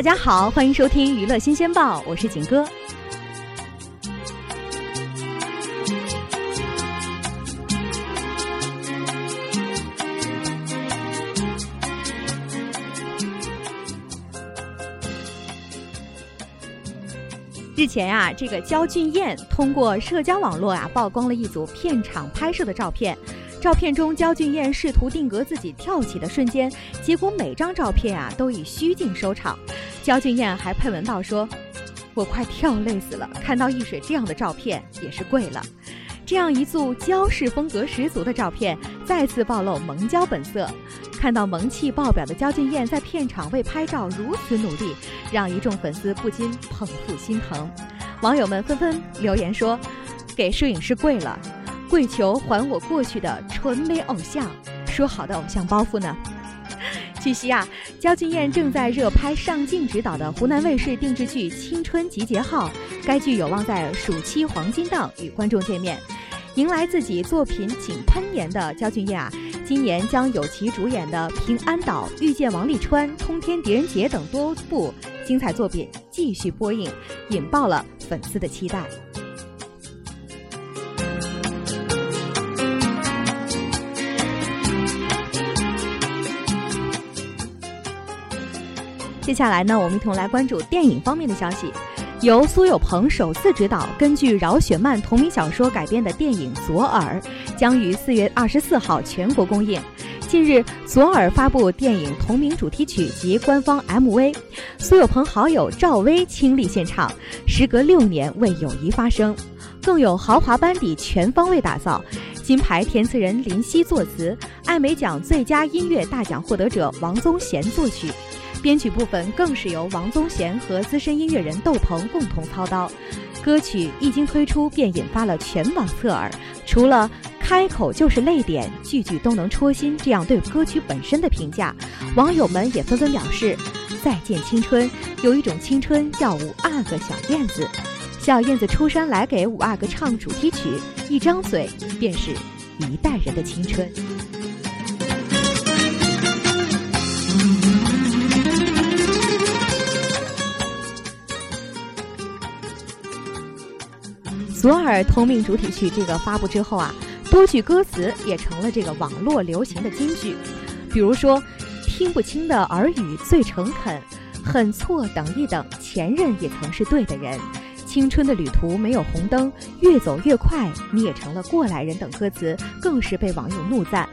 大家好，欢迎收听娱乐新鲜报，我是景哥。日前呀，这个焦俊艳通过社交网络啊曝光了一组片场拍摄的照片。照片中，焦俊艳试图定格自己跳起的瞬间，结果每张照片啊都以虚镜收场。焦俊艳还配文道说：“我快跳累死了，看到易水这样的照片也是跪了。”这样一组焦氏风格十足的照片，再次暴露萌焦本色。看到萌气爆表的焦俊艳在片场为拍照如此努力，让一众粉丝不禁捧腹心疼。网友们纷纷留言说：“给摄影师跪了。”跪求还我过去的纯美偶像，说好的偶像包袱呢？据悉啊，焦俊艳正在热拍上镜指导的湖南卫视定制剧《青春集结号》，该剧有望在暑期黄金档与观众见面。迎来自己作品井喷年的焦俊艳啊，今年将有其主演的《平安岛》《遇见王沥川》《通天狄仁杰》等多部精彩作品继续播映，引爆了粉丝的期待。接下来呢，我们一同来关注电影方面的消息。由苏有朋首次执导、根据饶雪漫同名小说改编的电影《左耳》将于四月二十四号全国公映。近日，《左耳》发布电影同名主题曲及官方 MV，苏有朋好友赵薇亲历现场。时隔六年为友谊发声，更有豪华班底全方位打造，金牌填词人林夕作词，艾美奖最佳音乐大奖获得者王宗贤作曲。编曲部分更是由王宗贤和资深音乐人窦鹏共同操刀，歌曲一经推出便引发了全网侧耳。除了开口就是泪点，句句都能戳心这样对歌曲本身的评价，网友们也纷纷表示：“再见青春，有一种青春叫五阿哥小燕子，小燕子出山来给五阿哥唱主题曲，一张嘴便是一代人的青春。”左耳同名主题曲这个发布之后啊，多句歌词也成了这个网络流行的金句，比如说，听不清的耳语最诚恳，很错等一等，前任也曾是对的人，青春的旅途没有红灯，越走越快，你也成了过来人等歌词更是被网友怒赞，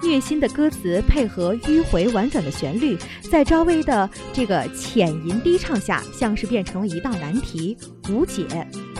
虐心的歌词配合迂回婉转的旋律，在赵薇的这个浅吟低唱下，像是变成了一道难题，无解，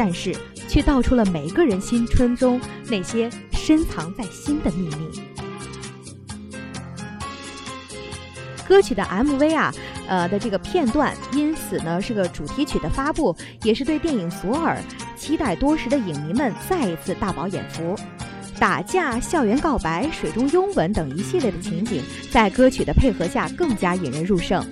但是。却道出了每个人心春中那些深藏在心的秘密。歌曲的 MV 啊，呃的这个片段，因此呢是个主题曲的发布，也是对电影《左耳》期待多时的影迷们再一次大饱眼福。打架、校园告白、水中拥吻等一系列的情景，在歌曲的配合下更加引人入胜。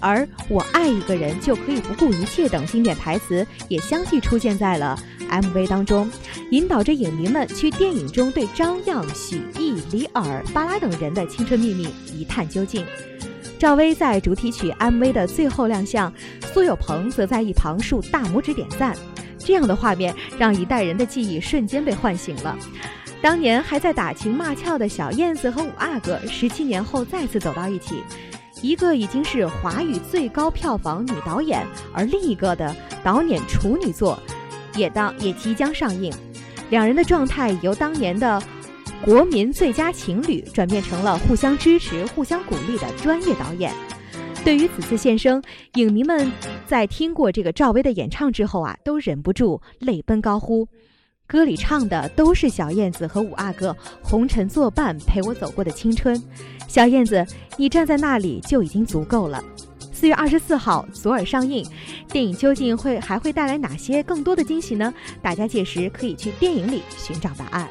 而我爱一个人就可以不顾一切等经典台词也相继出现在了。MV 当中，引导着影迷们去电影中对张漾、许艺、李尔、巴拉等人的青春秘密一探究竟。赵薇在主题曲 MV 的最后亮相，苏有朋则在一旁竖大拇指点赞。这样的画面让一代人的记忆瞬间被唤醒了。当年还在打情骂俏的小燕子和五阿哥，十七年后再次走到一起，一个已经是华语最高票房女导演，而另一个的导演处女作。也当也即将上映，两人的状态由当年的国民最佳情侣转变成了互相支持、互相鼓励的专业导演。对于此次现身，影迷们在听过这个赵薇的演唱之后啊，都忍不住泪奔高呼。歌里唱的都是小燕子和五阿哥红尘作伴陪我走过的青春。小燕子，你站在那里就已经足够了。四月二十四号左耳上映，电影究竟会还会带来哪些更多的惊喜呢？大家届时可以去电影里寻找答案。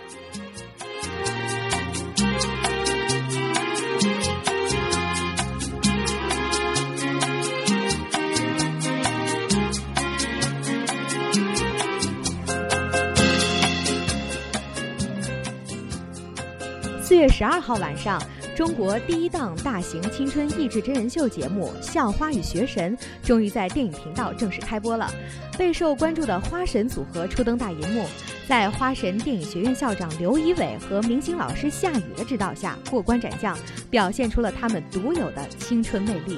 月十二号晚上。中国第一档大型青春益智真人秀节目《校花与学神》终于在电影频道正式开播了。备受关注的花神组合初登大银幕，在花神电影学院校长刘仪伟和明星老师夏雨的指导下过关斩将，表现出了他们独有的青春魅力。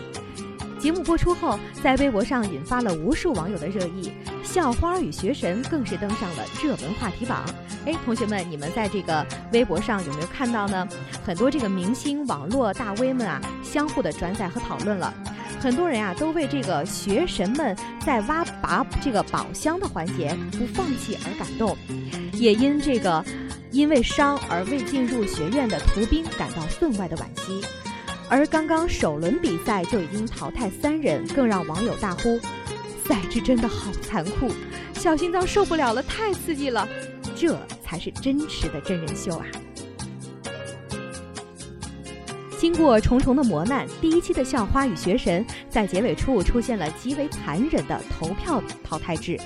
节目播出后，在微博上引发了无数网友的热议，校花与学神更是登上了热门话题榜。哎，同学们，你们在这个微博上有没有看到呢？很多这个明星网络大 V 们啊，相互的转载和讨论了。很多人啊，都为这个学神们在挖拔这个宝箱的环节不放弃而感动，也因这个因为伤而未进入学院的图兵感到分外的惋惜。而刚刚首轮比赛就已经淘汰三人，更让网友大呼：“赛制真的好残酷，小心脏受不了了，太刺激了！这才是真实的真人秀啊！”经过重重的磨难，第一期的校花与学神在结尾处出现了极为残忍的投票淘汰制。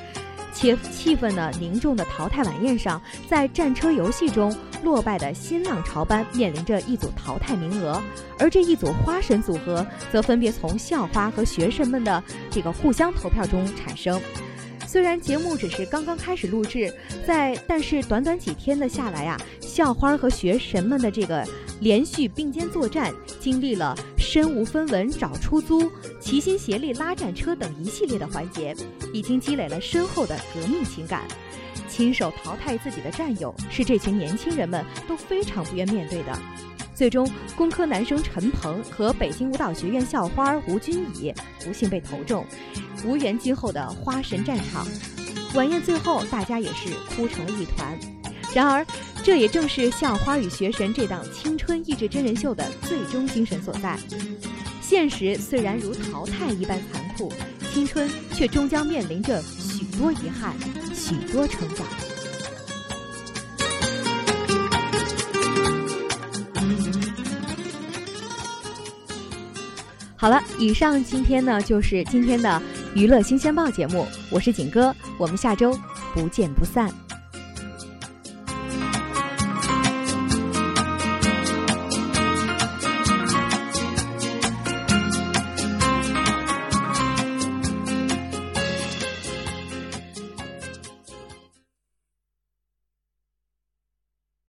且气氛呢凝重的淘汰晚宴上，在战车游戏中落败的新浪潮班面临着一组淘汰名额，而这一组花神组合则分别从校花和学生们的这个互相投票中产生。虽然节目只是刚刚开始录制，在但是短短几天的下来啊，校花和学神们的这个连续并肩作战，经历了身无分文找出租、齐心协力拉战车等一系列的环节，已经积累了深厚的革命情感。亲手淘汰自己的战友，是这群年轻人们都非常不愿面对的。最终，工科男生陈鹏和北京舞蹈学院校花吴君怡不幸被投中，无缘今后的花神战场。晚宴最后，大家也是哭成了一团。然而，这也正是《校花与学神》这档青春益智真人秀的最终精神所在。现实虽然如淘汰一般残酷，青春却终将面临着许多遗憾，许多成长。好了，以上今天呢就是今天的娱乐新鲜报节目，我是景哥，我们下周不见不散。